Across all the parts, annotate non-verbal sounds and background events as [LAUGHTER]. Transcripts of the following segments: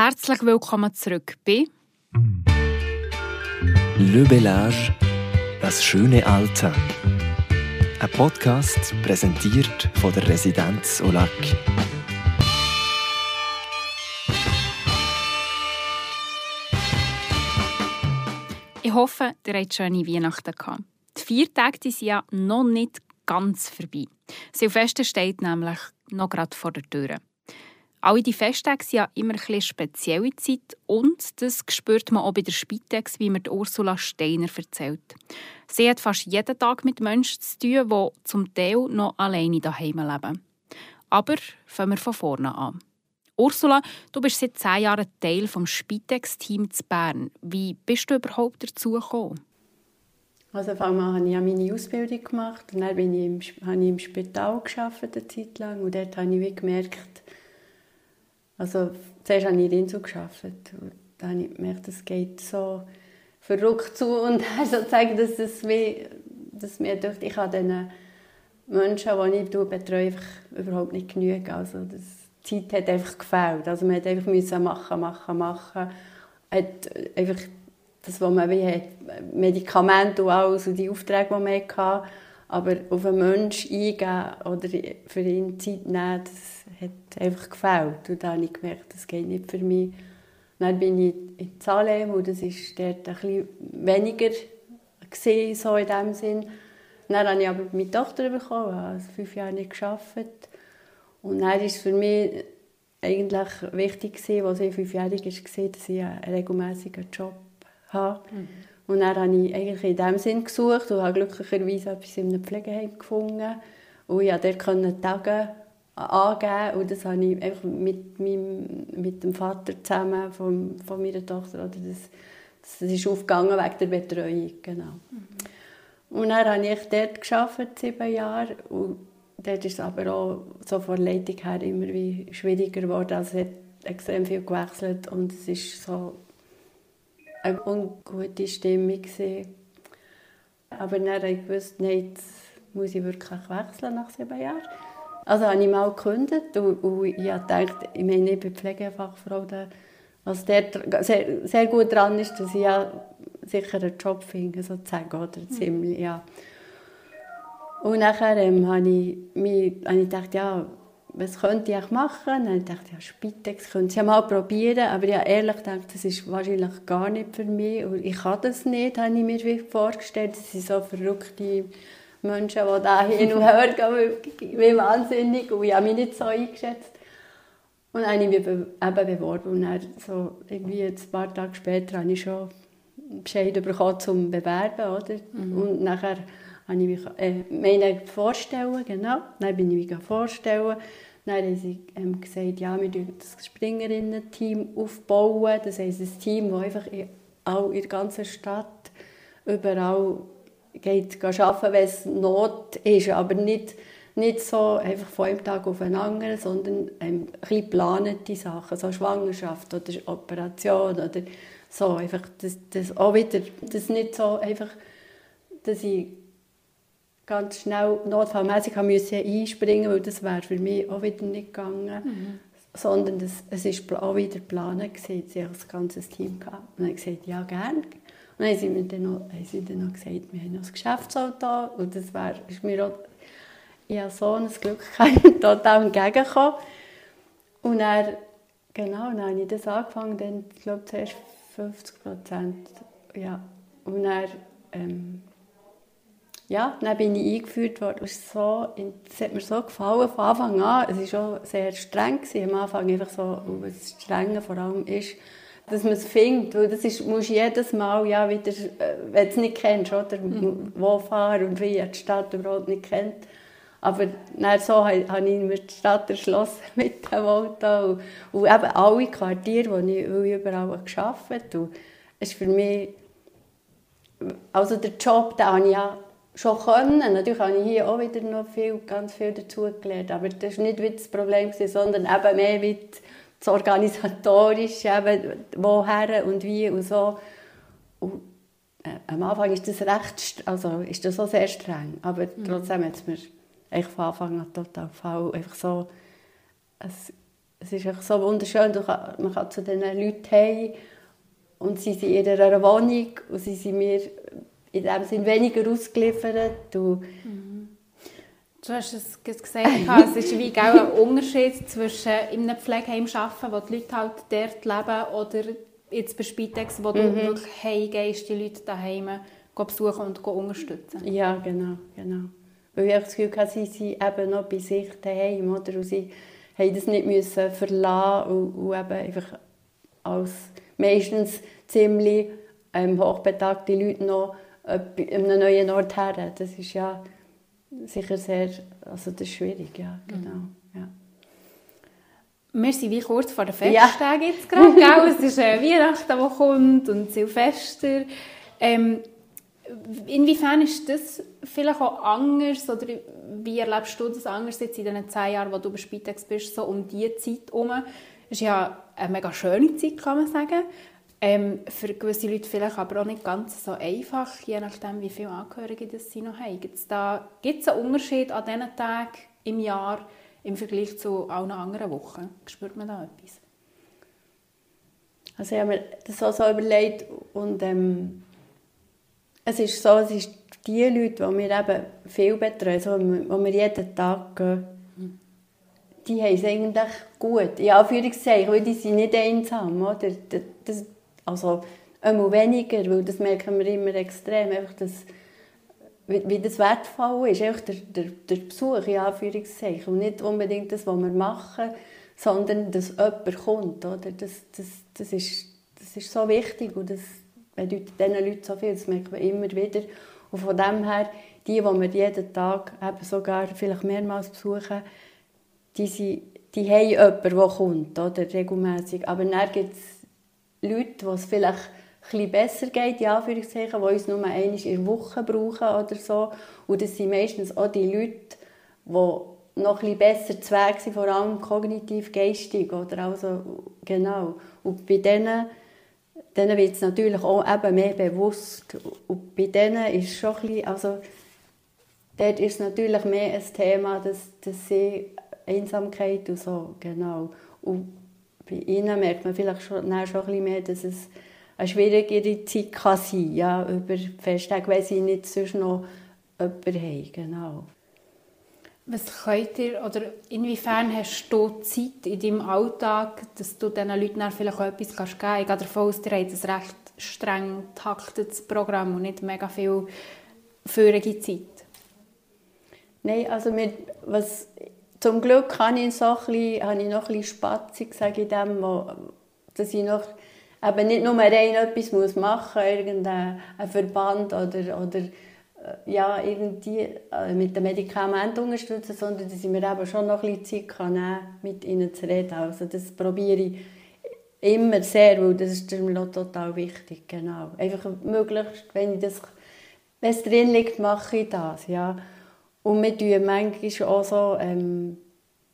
Herzlich willkommen zurück bei Le Bellage, das schöne Alter. Ein Podcast präsentiert von der Residenz Olac. Ich hoffe, ihr habt schöne Weihnachten gehabt. Die vier Tage sind ja noch nicht ganz vorbei. Silvester steht nämlich noch gerade vor der Tür. Alle die Festtage sind ja immer eine spezielle Zeit und das spürt man auch bei der Spitex, wie mir Ursula Steiner erzählt. Sie hat fast jeden Tag mit Menschen zu tun, die zum Teil noch alleine daheim leben. Aber fangen wir von vorne an. Ursula, du bist seit zehn Jahren Teil des Spitex-Teams zu Bern. Wie bist du überhaupt dazu gekommen? Also habe ich meine Ausbildung gemacht und dann bin ich im, habe ich im Spital gearbeitet, eine Zeit lang und dort habe ich gemerkt, also zuerst habe ich in Insel gearbeitet und dann habe ich gemerkt, es geht so verrückt zu und [LAUGHS] sozusagen, dass es wie, dass mir durch ich habe diesen Menschen, die ich betreue, einfach überhaupt nicht genügt. Also das, die Zeit hat einfach gefehlt. Also man hat einfach müssen machen, machen, machen. Hat einfach das, was man wie hat, Medikamente und alles und die Aufträge, die man hatte, aber auf einen Menschen eingehen oder für ihn Zeit nehmen, das hat einfach gefällt. Und dann habe ich gemerkt, das geht nicht für mich. Dann bin ich in Salem und das war dort bisschen weniger gesehen, so in dem Sinn. Dann habe ich aber meine Tochter bekommen, also fünf Jahre nicht gearbeitet. Und dann war es für mich eigentlich wichtig, als ich fünfjährig war, dass ich einen regelmäßigen Job habe. Mhm. Und dann habe ich eigentlich in dem Sinn gesucht und habe glücklicherweise etwas in einem Pflegeheim gefunden. Und ich konnte dort Tage angeben und das habe ich einfach mit, meinem, mit dem Vater zusammen von, von meiner Tochter, oder das, das ist aufgegangen wegen der Betreuung, genau. Mhm. Und dann habe ich dort gearbeitet, sieben Jahre, und dort ist es aber auch so von der Leitung her immer wie schwieriger geworden, also es hat extrem viel gewechselt und es ist so eine ungute Stimmung gewesen. Aber dann habe ich gewusst, nein, jetzt muss ich wirklich wechseln nach sieben Jahren. Also habe ich mal gekündigt und, und ich dachte, ich meine, ich bin Pflegefachfrau, was der sehr, sehr gut daran ist, dass ich ja sicher einen Job finde, sozusagen, oder mhm. ziemlich, ja. Und nachher ähm, habe ich, mich, habe ich gedacht, ja, was könnte ich machen? Dann habe ich ja, Spitex könnte ich ja mal probieren, aber ich habe ehrlich gedacht, das ist wahrscheinlich gar nicht für mich und ich kann das nicht, habe ich mir vorgestellt, das sind so verrückte Menschen, die da hin und her gehen, wie wahnsinnig. Und ich habe mich nicht so eingeschätzt. Und dann habe ich mich eben beworben. Und dann, so irgendwie ein paar Tage später, habe ich schon Bescheid bekommen zum Bewerben. Oder? Mhm. Und nachher habe ich mich äh, meine vorstellen, genau. Dann bin ich mich vorstellen. Dann haben sie ähm, gesagt, ja, wir bauen das Springerinnen-Team aufbauen. Das heisst, ein Team, das einfach in, auch in der ganzen Stadt überall geht arbeiten, wenn es Not ist, aber nicht, nicht so einfach von einem Tag auf den anderen, sondern ähm, ein geplante Sachen, so Schwangerschaft oder Operation oder so, einfach das, das auch wieder, das nicht so einfach, dass ich ganz schnell notfallmäßig einspringen musste, weil das wäre für mich auch wieder nicht gegangen. Mhm. Sondern das, es war auch wieder geplant, sie hatte das ganze Team. Gehabt. Und dann habe ich gesagt, ja, gerne. Und dann haben sie, mir dann noch, haben sie dann noch gesagt, wir haben noch ein Geschäftsauto und das wär, ist mir auch, ich hatte so ein Glück, [LAUGHS] ich total entgegengekommen. Und dann, genau, dann habe ich das angefangen, dann, ich glaube, zuerst 50 Prozent, ja. Und dann, ähm, ja, dann bin ich eingeführt worden. Es, so, es hat mir so gefallen von Anfang an. Es war auch sehr streng. Gewesen. Am Anfang einfach so, was Strenge vor allem ist, dass man es findet, weil das ist, musst jedes Mal ja wieder, äh, wenn du es nicht kennst, oder, mhm. wo fahren und wie die Stadt überhaupt nicht kennt. Aber dann so habe ich mir die Stadt erschlossen [LAUGHS] mit dem Auto und, und eben alle Quartiere, wo ich überall gearbeitet habe. Es ist für mich, also der Job, den habe ich ja schon können. Natürlich habe ich hier auch wieder noch viel, ganz viel dazugelernt, aber das war nicht das Problem, sondern eben mehr die, das Organisatorische, eben, woher und wie und so. Und, äh, am Anfang ist das recht, also ist das so sehr streng, aber mhm. trotzdem hat es mir eigentlich von Anfang an total gefallen, einfach so ein es ist einfach so wunderschön, kann, man kann zu diesen Leuten hey und sie sind in ihrer Wohnung und sie sind mir in dem Sinne weniger ausgeliefert. Du, mhm. Du hast es gesagt, es ist wie ein Unterschied zwischen in einem Pflegeheim arbeiten, wo die Leute halt dort leben, oder jetzt bei Spitex, wo du mhm. wirklich heimgehst, die Leute daheim besuchen und unterstützen. Ja, genau, genau. Weil ich das Gefühl hatte, sie sind eben noch bei sich daheim, oder? Und sie mussten das nicht müssen verlassen und, und eben einfach als meistens ziemlich ähm, hochbetagte Leute noch einem neuen Ort her. Das ist ja sicher sehr, also das ist schwierig, ja, genau. Mhm. Ja. Wir sind wie kurz vor den Festtagen ja. jetzt gerade, [LAUGHS] es ist äh, Weihnachten, die kommt und Silvester. Ähm, inwiefern ist das vielleicht auch anders oder wie erlebst du das anders jetzt in den zehn Jahren, wo du bei Spitex bist, so um diese Zeit herum? Es ist ja eine mega schöne Zeit, kann man sagen. Ähm, für gewisse Leute vielleicht aber auch nicht ganz so einfach, je nachdem, wie viele Angehörige das sie noch haben. Gibt es da gibt's einen Unterschied an diesen Tagen im Jahr im Vergleich zu allen anderen Wochen? Spürt man da etwas? Also ich habe mir das auch so überlegt und ähm, es ist so, es ist die Leute, die wir eben viel betreuen, so, wo wir jeden Tag gehen, die haben es eigentlich gut. In Anführungszeichen, weil die sind nicht einsam. Oder? Das, also immer weniger, weil das merken wir immer extrem, einfach das, wie, wie das wertvoll ist, einfach der, der, der Besuch, in Anführungszeichen. Und nicht unbedingt das, was wir machen, sondern dass jemand kommt. Oder? Das, das, das, ist, das ist so wichtig und das bedeutet diesen Leuten so viel, das merkt man immer wieder. Und von dem her, die, die wir jeden Tag eben sogar vielleicht mehrmals besuchen, die, sind, die haben jemanden, der kommt, oder, regelmässig. Aber dann gibt es Leute, es vielleicht etwas besser geht, in Anführungszeichen, die uns nur einmal in der Woche brauchen oder so. Und das sind meistens auch die Leute, die noch etwas besser zu Weg sind, vor allem kognitiv-geistig. Oder also, genau. Und bei denen, denen wird es natürlich auch eben mehr bewusst. Und bei denen ist schon ein bisschen, also, dort ist natürlich mehr ein Thema, dass, dass sie Einsamkeit und so, genau. Und bei ihnen merkt man vielleicht schon, schon ein bisschen mehr, dass es eine schwierigere Zeit kann sein ja, über Festtage, weil sie nicht sonst noch jemanden haben. Genau. Was könnt ihr, oder inwiefern hast du Zeit in deinem Alltag, dass du diesen Leuten dann vielleicht auch etwas geben kannst? Ich gehe davon aus, ihr habt ein recht streng taktetes Programm und nicht mega viel feurige Zeit. Nein, also mit, was zum Glück habe ich, so bisschen, habe ich noch ein bisschen Spatzig, sage ich dem, dass ich noch eben nicht nur rein etwas muss machen muss, irgendein Verband oder, oder äh, ja, irgendwie äh, mit dem Medikament unterstützen, sondern dass ich mir eben schon noch ein bisschen Zeit kann nehmen mit ihnen zu reden. Also das probiere ich immer sehr, weil das ist mir total wichtig, genau. Einfach möglichst, wenn ich das, wenn es drin liegt, mache ich das, ja. Und wir tun manchmal auch so, ähm,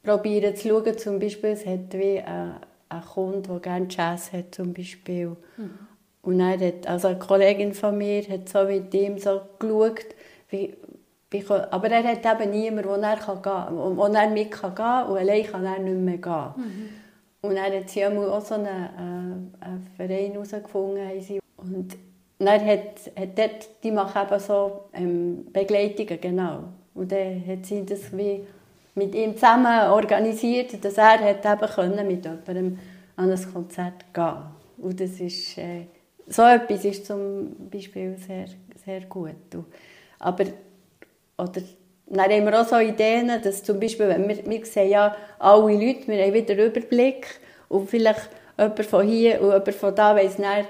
probieren zu schauen, zum Beispiel, es hat wie ein, ein Kunde, der gerne Jazz hat, zum Beispiel. Mhm. Und dann hat, also eine Kollegin von mir hat so mit ihm so geschaut, wie, wie, aber er hat eben niemanden, wo er, kann gehen, wo, wo er mit kann gehen und allein kann er nicht mehr gehen. Mhm. Und dann hat sie auch so einen, äh, einen Verein herausgefunden. Und dann hat, hat dort, die machen eben so ähm, Begleitungen, genau. Und dann hat sie das wie mit ihm zusammen organisiert, dass er hat eben können mit jemandem an ein Konzert gehen Und das ist, äh, so etwas ist zum Beispiel sehr, sehr gut. Aber, oder, dann haben wir auch so Ideen, dass zum Beispiel, wenn wir, wir sehen ja alle Leute, wir haben wieder einen Überblick und vielleicht jemand von hier und jemand von da weiss nicht,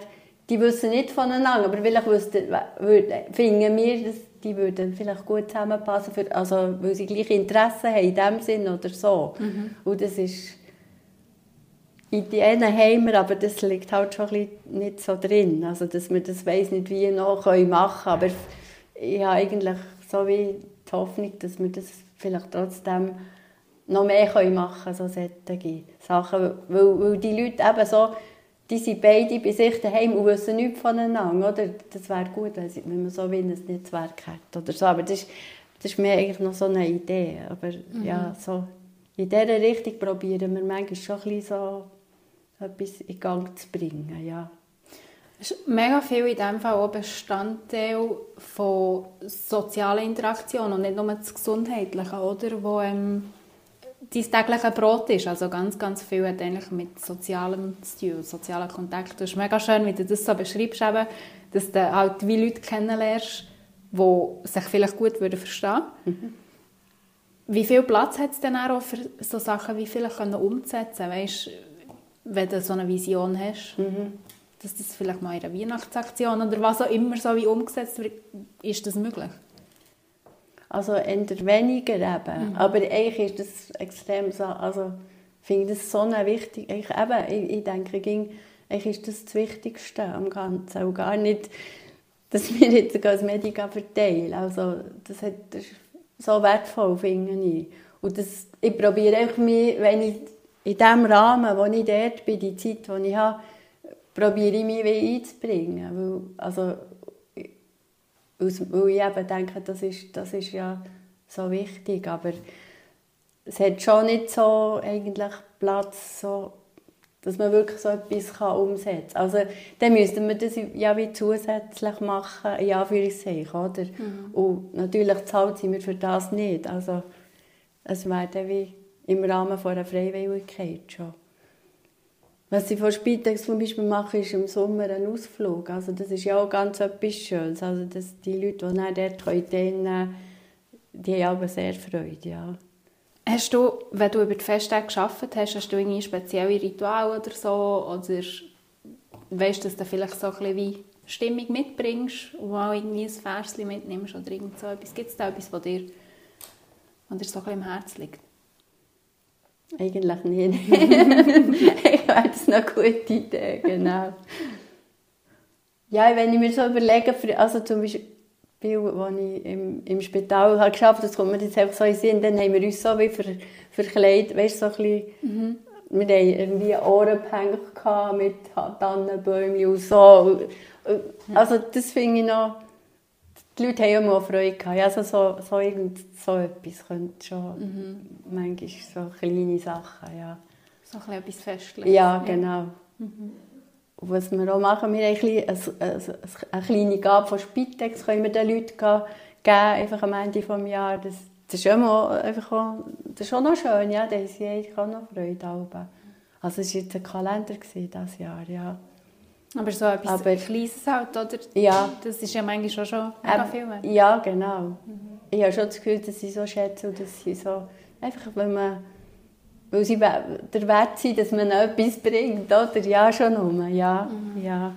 die wissen nicht voneinander, aber vielleicht wüssten, finden wir, dass die würden vielleicht gut zusammenpassen, für, also, weil sie gleiche Interessen haben in dem Sinn oder so. Mhm. Und das ist Ideen haben wir, aber das liegt halt schon ein nicht so drin, also dass wir das weiss nicht wie noch machen können, aber ich habe eigentlich so wie die Hoffnung, dass wir das vielleicht trotzdem noch mehr machen können, so solche Sachen, weil, weil die Leute eben so die sind beide bei sich daheim und wissen nichts voneinander. Oder? Das wäre gut, wenn man so wie ein Netzwerk hat. Oder so. Aber das ist, das ist mir eigentlich noch so eine Idee. Aber mhm. ja, so in dieser Richtung probieren wir manchmal schon ein bisschen so etwas in Gang zu bringen, ja. Es ist mega viel in diesem Fall auch Bestandteil von sozialen Interaktionen und nicht nur das Gesundheitliche, oder? Wo ähm, dein tägliche Brot ist. Also ganz, ganz viel hat eigentlich mit Sozialem zu tun, sozialen Kontakt. Es ist mega schön, wie du das so beschreibst, eben, dass du halt wie Leute kennenlernst, die sich vielleicht gut würden verstehen mhm. Wie viel Platz hat es denn auch für so Sachen wie vielleicht umzusetzen? Weißt, wenn du so eine Vision hast, mhm. dass das vielleicht mal in einer Weihnachtsaktion oder was auch immer so wie umgesetzt wird, ist das möglich? Also eher weniger eben. Mhm. Aber eigentlich ist das extrem so, also finde das so eine wichtig, ich, eben, ich, ich denke, ging, eigentlich ist das das Wichtigste am Ganzen. Und gar nicht, dass [LAUGHS] wir jetzt als Medica verteilen. Also das, hat, das ist so wertvoll, finde ich. Und das, ich probiere einfach mich, wenn ich in dem Rahmen, wo ich dort bin, die Zeit, die ich habe, probiere ich mich einzubringen. Weil, also, weil ich eben denke, das ist, das ist ja so wichtig. Aber es hat schon nicht so eigentlich Platz, so, dass man wirklich so etwas kann umsetzen kann. Also dann müsste man das ja wie zusätzlich machen, in Anführungszeichen, oder? Mhm. Und natürlich zahlt sie mir für das nicht. Also es wäre dann wie im Rahmen von einer Freiwilligkeit schon. Was sie von Spitex zum Beispiel machen, ist im Sommer ein Ausflug. Also das ist ja auch ganz etwas Schönes. Also dass die Leute, die dann dort können, die haben aber sehr Freude, ja. Hast du, wenn du über die Festtage gearbeitet hast, hast du irgendwie spezielle Rituale oder so? Oder weißt du, dass du vielleicht so ein bisschen wie Stimmung mitbringst und auch irgendwie ein Versli mitnimmst oder irgend so etwas? Gibt es da etwas, was dir, was dir so ein bisschen im Herzen liegt? Eigentlich nicht. [LAUGHS] ich das eine gute Idee, genau. Ja, wenn ich mir so überlege, also zum Beispiel, als ich im, im Spital habe geschafft habe, das kommt mir jetzt einfach so in Sinn, dann haben wir uns so wie ver, verkleidet, weißt so ein bisschen, mhm. wir hatten irgendwie Ohrenpänke mit Tannenbäumen und so. Also das finde ich noch, die Leute haben immer Freude gehabt. Also so, so, irgend, so etwas könnte schon, mhm. manchmal so kleine Sachen, ja. So ein etwas Festliches. Ja, genau. Mhm. Was wir auch machen, wir haben ein bisschen, eine, eine kleine Gabe von Spitex können wir den Leuten geben, einfach am Ende des Jahres. Das, das ist immer einfach auch, das ist auch noch schön, ja, da haben sie auch noch Freude. Also es war jetzt ein Kalender dieses Jahr, ja. Aber so etwas aber, Kleines halt, oder? Ja. Das ist ja manchmal schon mega viel mehr. Ja, genau. Mhm. Ich habe schon das Gefühl, dass sie so schätzen und dass sie so... Einfach, wenn man... Weil sie der Wert sind, dass man etwas bringt, oder? Ja, schon um. Ja, mhm. ja.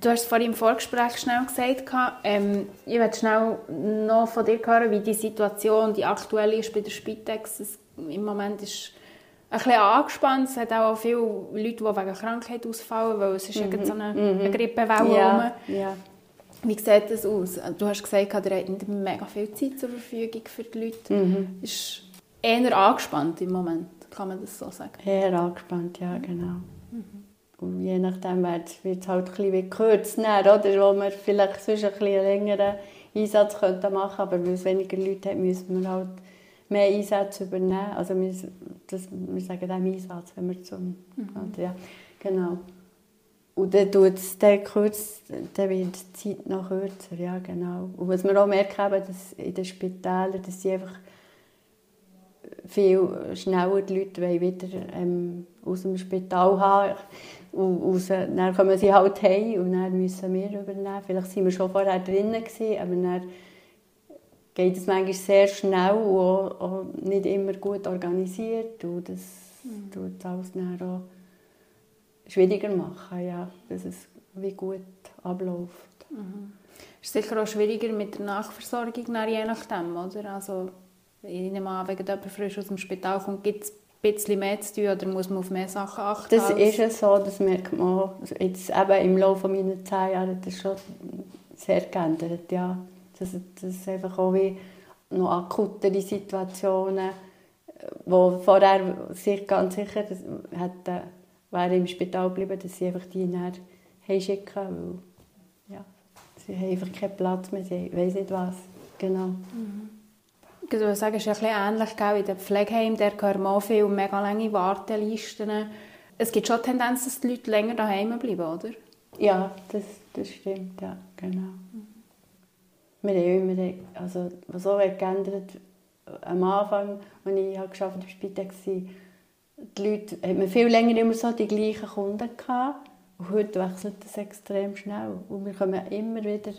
Du hast vorhin im Vorgespräch schnell gesagt, ähm, ich möchte schnell noch von dir hören, wie die Situation, die aktuelle ist bei der Spitex. Im Moment ist ein bisschen angespannt. Es hat auch viele Leute, die wegen Krankheit ausfallen, weil es ist mhm. so eine, mhm. eine Grippewelle ja. ja. Wie sieht das aus? Du hast gesagt, ihr habt mega viel Zeit zur Verfügung für die Leute. Mhm. Ist eher angespannt im Moment, kann man das so sagen? Eher angespannt, ja, genau. Mhm. Und je nachdem wird es halt ein bisschen gekürzt, oder? Wo man vielleicht sonst ein bisschen längeren Einsatz machen könnte, aber weil es weniger Leute hat, müssen wir halt mehr Einsätze übernehmen. Also wir, das, wir sagen dem Einsatz, wenn wir zum... Mhm. Ja, genau. Und dann tut es dann kurz, dann wird die Zeit noch kürzer, ja genau. Und was wir auch merken, dass in den Spitälern, dass sie einfach viel schneller die Leute wieder ähm, aus dem Spital haben. Und raus, dann kommen sie halt heim und dann müssen wir übernehmen. Vielleicht waren wir schon vorher drinnen, aber dann geht es manchmal sehr schnell und auch, auch nicht immer gut organisiert. Und das mhm. tut alles dann auch schwieriger machen, ja, dass es wie gut abläuft. Mhm. Ist sicher auch schwieriger mit der Nachversorgung, je nachdem, oder? Also, ich nehme an, wenn jemand frisch aus dem Spital kommt, gibt es ein bisschen mehr zu tun oder muss man auf mehr Sachen achten? Das ist ja so, das merkt man jetzt eben im Laufe meiner zehn Jahre das schon sehr geändert, ja. Dass, dass einfach auch wie noch akutere Situationen, wo vorher sich ganz sicher hätte, wäre im Spital geblieben, dass sie einfach die näher heimschicken, weil ja, sie haben einfach keinen Platz mehr, sie weiß nicht was, genau. Mhm. Würde sagen, es ist ein bisschen ähnlich in den Pflegeheimen. Der gehören auch viele mega lange Wartelisten. Es gibt schon Tendenz, dass die Leute länger daheim bleiben, oder? Ja, das, das stimmt, ja, genau. Wir haben immer, also was auch geändert am Anfang, als ich geschafft habe, Spitex die Leute, hat man viel länger immer so die gleichen Kunden gehabt. Und heute wechselt das extrem schnell. Und wir kommen immer wieder,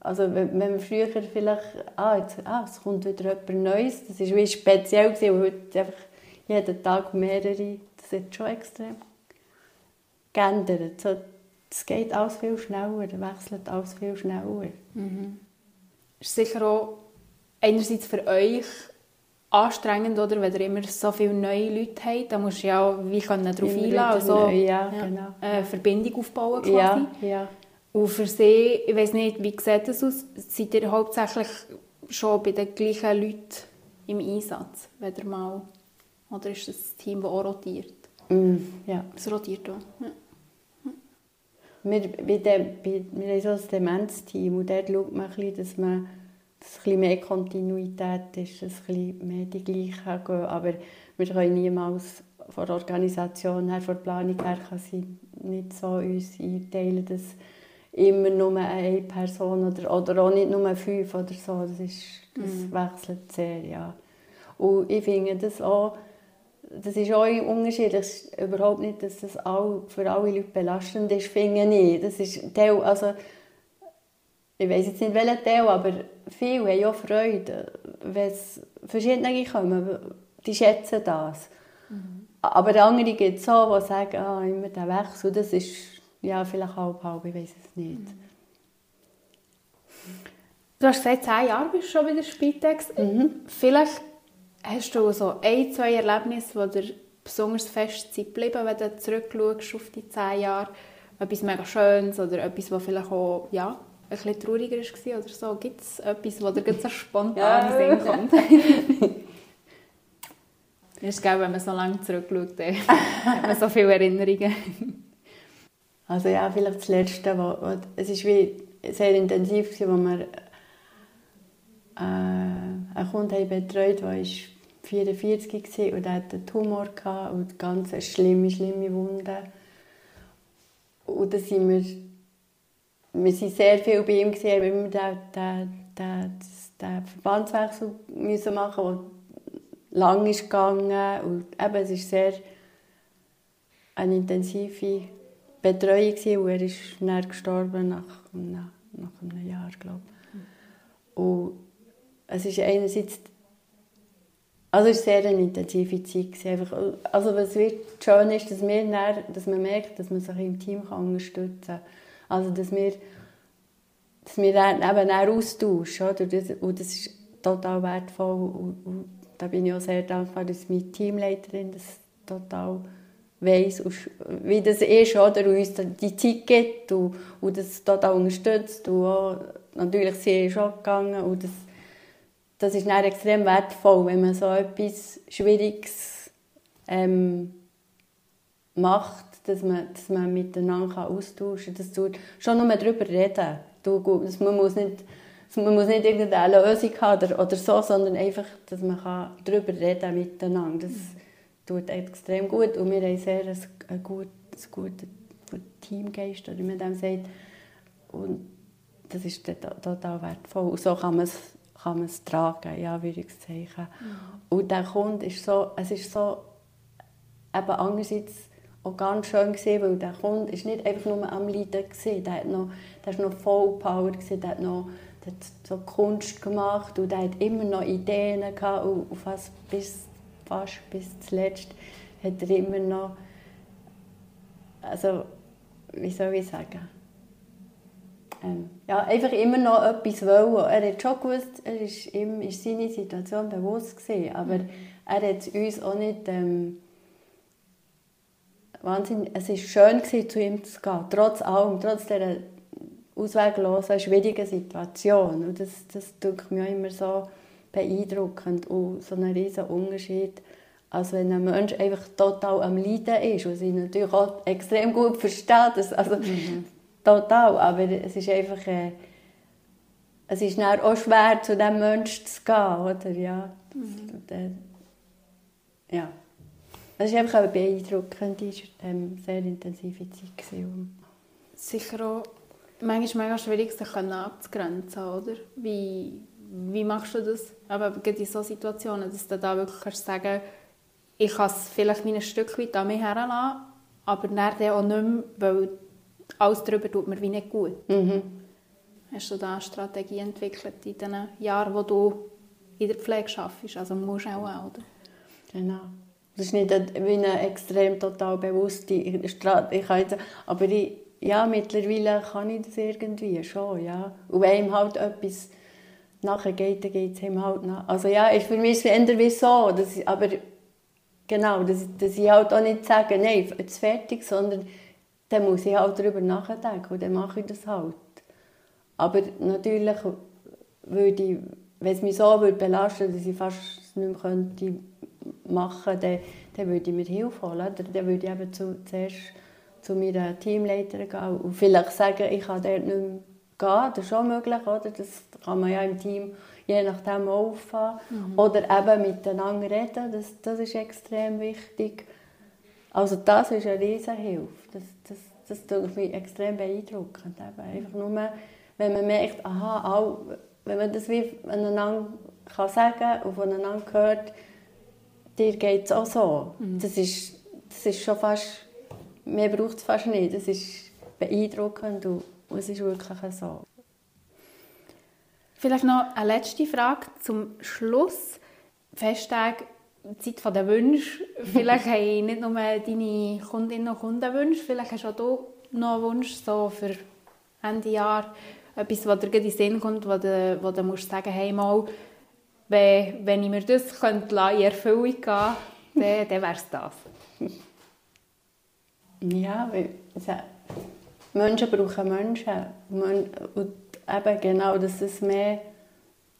also wenn, wir früher vielleicht, ah, jetzt, ah, es kommt wieder etwas Neues, das war wie speziell gewesen, und heute einfach jeden Tag mehrere, das hat schon extrem geändert. So, es geht alles viel schneller, wechselt alles viel schneller. Mhm. Ist sicher auch einerseits für euch anstrengend, oder? wenn ihr immer so viele neue Leute habt, dann musst du ja auch wie darauf einladen, also ja, ja, genau. eine Verbindung aufbauen quasi. Ja, ja. Und für sie, ich weiß nicht, wie sieht das aus? Seid ihr hauptsächlich schon bei den gleichen Leuten im Einsatz, wenn ihr mal, oder ist das ein Team, das auch rotiert? Mm, ja. Es rotiert auch. Ja. Wir, bei dem, bei, wir haben so ein Demenzteam und dort schaut man ein bisschen, dass man dass es ein mehr Kontinuität ist, dass es ein mehr die gleichen gehen. Aber wir können niemals von der Organisation her, von der Planung her, kann sie nicht so uns einteilen, dass immer nur eine Person oder, oder auch nicht nur fünf oder so, das, ist, das mhm. wechselt sehr, ja. Und ich finde das auch, das ist auch unterschiedlich, überhaupt nicht, dass das all, für alle Leute belastend ist, finde ich. Das ist Teil, also ich weiß jetzt nicht welcher Teil, aber viele haben ja Freude, wenn es verschiedene kommen, die schätzen das. Mhm. Aber andere gibt es so, die sagen, ah, immer der Wechsel, das ist ja, vielleicht halb, halb, ich weiß es nicht. Mhm. Du hast gesagt, zehn Jahre bist du schon bei der Spitex. Mhm. Vielleicht hast du so ein, zwei Erlebnisse, die dir besonders fest Zeit bleiben, wenn du zurückschaust auf die zehn Jahre. Etwas mega Schönes oder etwas, was vielleicht auch ja, ein bisschen trauriger war oder so? Gibt es etwas, was dir so spontan ja. Sinn kommt? Es [LAUGHS] ist geil, wenn man so lange zurückschaut, hat man so viele Erinnerungen. Also ja, vielleicht das Letzte, wo, wo es ist wie sehr intensiv wo wir äh, einen Kunden betreut haben, der 44 war und hatte einen Tumor und ganz schlimme, schlimme Wunden. Und da sind wir wir waren sehr viel bei ihm, gesehen, weil wir den, den, den, den Verbandswechsel müssen machen mussten, der lang ist gegangen. Und eben, es war sehr eine intensive Betreuung und er ist dann gestorben nach, nach, nach einem Jahr, glaube ich. Und es ist einerseits also es war sehr eine intensive Zeit. Einfach, also was wird schön ist, dass, wir dann, dass man merkt, dass man sich im Team unterstützen kann. Also, dass wir, dass wir dann eben auch austauschen. Oder? Das, und das ist total wertvoll. Und, und da bin ich auch sehr dankbar, dass meine Teamleiterin das total weiss, wie das ist, oder? Und uns die Zeit gibt und, und das total unterstützt. Und auch, natürlich sie ist auch gegangen. Und das, das ist dann extrem wertvoll, wenn man so etwas Schwieriges ähm, macht dass man, dass man miteinander austauschen kann. Das schon nur darüber reden. Du, man muss nicht man muss nicht irgendeine Lösung haben oder, oder so, sondern einfach, dass man kann darüber reden miteinander. Das tut extrem gut und wir haben sehr ein, ein gutes, gutes Teamgeist, wie man dem sagt. Und das ist total wertvoll. Und so kann man es, kann man es tragen, ja, würde ich sagen. Und der Kunde ist so, es ist so, eben andererseits auch ganz schön gesehen, weil der Kunde ist nicht einfach nur am Leiden gesehen, der hat noch, der ist noch voll Power gesehen, der hat noch der hat so Kunst gemacht und der hat immer noch Ideen gehabt und fast bis fast bis zuletzt hat er immer noch also wie soll ich sagen ja, einfach immer noch etwas wollen. Er hat schon gewusst, er ist ihm ist seine Situation bewusst gewesen, aber mhm. er hat uns auch nicht ähm, Wahnsinn, es war schön, zu ihm zu gehen, trotz allem, trotz dieser ausweglosen, schwierigen Situation. Und das, das tut mir immer so beeindruckend und so ein riesen Unterschied, als wenn ein Mensch einfach total am Leiden ist und sie natürlich auch extrem gut versteht, das, also mhm. Total, aber es ist einfach, äh, es ist dann auch schwer, zu diesem Menschen zu gehen, oder? Ja. Mhm. Der, ja. Es war einfach eine beeindruckende, ähm, sehr intensive Zeit. Gewesen. Sicher auch manchmal mega schwierig, sich abzugrenzen, oder? Wie, wie machst du das? Aber in solchen Situationen, dass du da wirklich kannst sagen ich kann es vielleicht ein Stück weit an mich herlassen, aber dann auch nicht mehr, weil alles darüber tut mir wie nicht gut. Mhm. Hast du da eine Strategie entwickelt in den Jahren, wo du in der Pflege arbeitest? Also musst du auch, oder? Genau. Das ist nicht wie eine extrem total bewusste Strategie. Aber ich, ja, mittlerweile kann ich das irgendwie schon, ja. Und wenn ihm halt etwas nachher geht, dann geht es ihm halt nach. Also ja, ist für mich eher wie so, dass ich, aber genau, dass, dass ich halt auch nicht sage, nein, jetzt fertig, sondern dann muss ich halt darüber nachdenken und dann mache ich das halt. Aber natürlich würde ich, wenn es mich so würde belasten dass ich fast nicht mehr könnte machen könnte, dann, dann würde ich mir Hilfe holen. Dann würde ich eben zu, zuerst zu meiner Teamleiterin gehen und vielleicht sagen, ich kann dort nicht mehr gehen. Das ist schon möglich, oder? Das kann man ja im Team je nachdem auffahren. Mhm. Oder eben miteinander reden, das, das ist extrem wichtig. Also das ist eine Riesenhilfe. Das, das, das tut mich extrem beeindruckend. Eben einfach nur, wenn man merkt, aha, auch, wenn man das wie aneinander kann sagen und voneinander hört, dir geht es auch so. Mhm. Das, ist, das ist schon fast, mehr braucht es fast nicht. Das ist beeindruckend und, und es ist wirklich so. Vielleicht noch eine letzte Frage zum Schluss. Festtag, Zeit der Wünsche. Vielleicht haben nicht nur deine Kundinnen und Kunden Wünsche, vielleicht hast auch du noch einen Wunsch so für Ende Jahr. Etwas, was dir in den Sinn kommt, wo du, wo du musst sagen hey, mal, wenn, ich mir das könnte in Erfüllung gehen dann, dann wäre [LAUGHS] es das. Ja, Menschen brauchen Menschen. Und eben genau, dass, es mehr,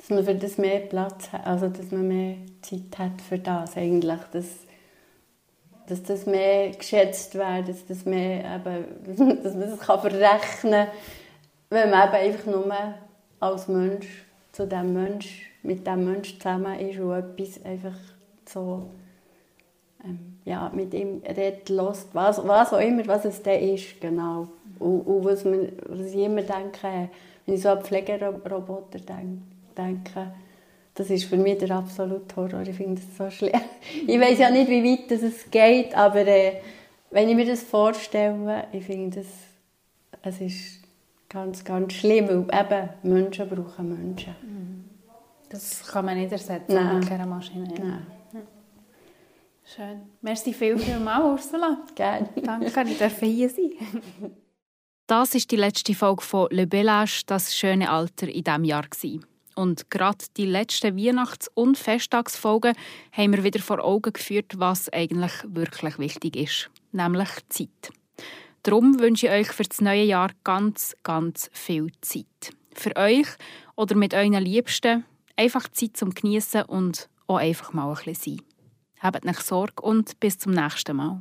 dass man für das mehr Platz hat, also dass man mehr Zeit hat für das eigentlich, dass, dass das mehr geschätzt wird, dass, das mehr eben, [LAUGHS] dass man das kann verrechnen kann, wenn man eben einfach nur als Mensch zu dem Mensch, mit dem Mensch zusammen ist und etwas einfach so ähm, ja, mit ihm redet, lässt, was, was auch immer, was es dann ist, genau. Und, und was, man, was ich immer denke, wenn ich so an Pflegeroboter denke, das ist für mich der absolute Horror. Ich finde das so schlimm. [LAUGHS] Ich weiß ja nicht, wie weit es geht, aber äh, wenn ich mir das vorstelle, ich finde das, es ist ganz, ganz schlimm, weil eben Menschen brauchen Menschen. Das kann man nicht ersetzen Nein. mit einer Maschine. Nein. Schön. Merci viel, viel mal, Ursula. Gerne. Danke, ich darf hier sein. Das ist die letzte Folge von Le Bellage, das schöne Alter in diesem Jahr. Und gerade die letzten Weihnachts- und Festtagsfolgen haben wir wieder vor Augen geführt, was eigentlich wirklich wichtig ist, nämlich Zeit. Darum wünsche ich euch für das neue Jahr ganz, ganz viel Zeit. Für euch oder mit euren Liebsten einfach Zeit zum Genießen und auch einfach mal ein bisschen sein. Habt nicht Sorge und bis zum nächsten Mal.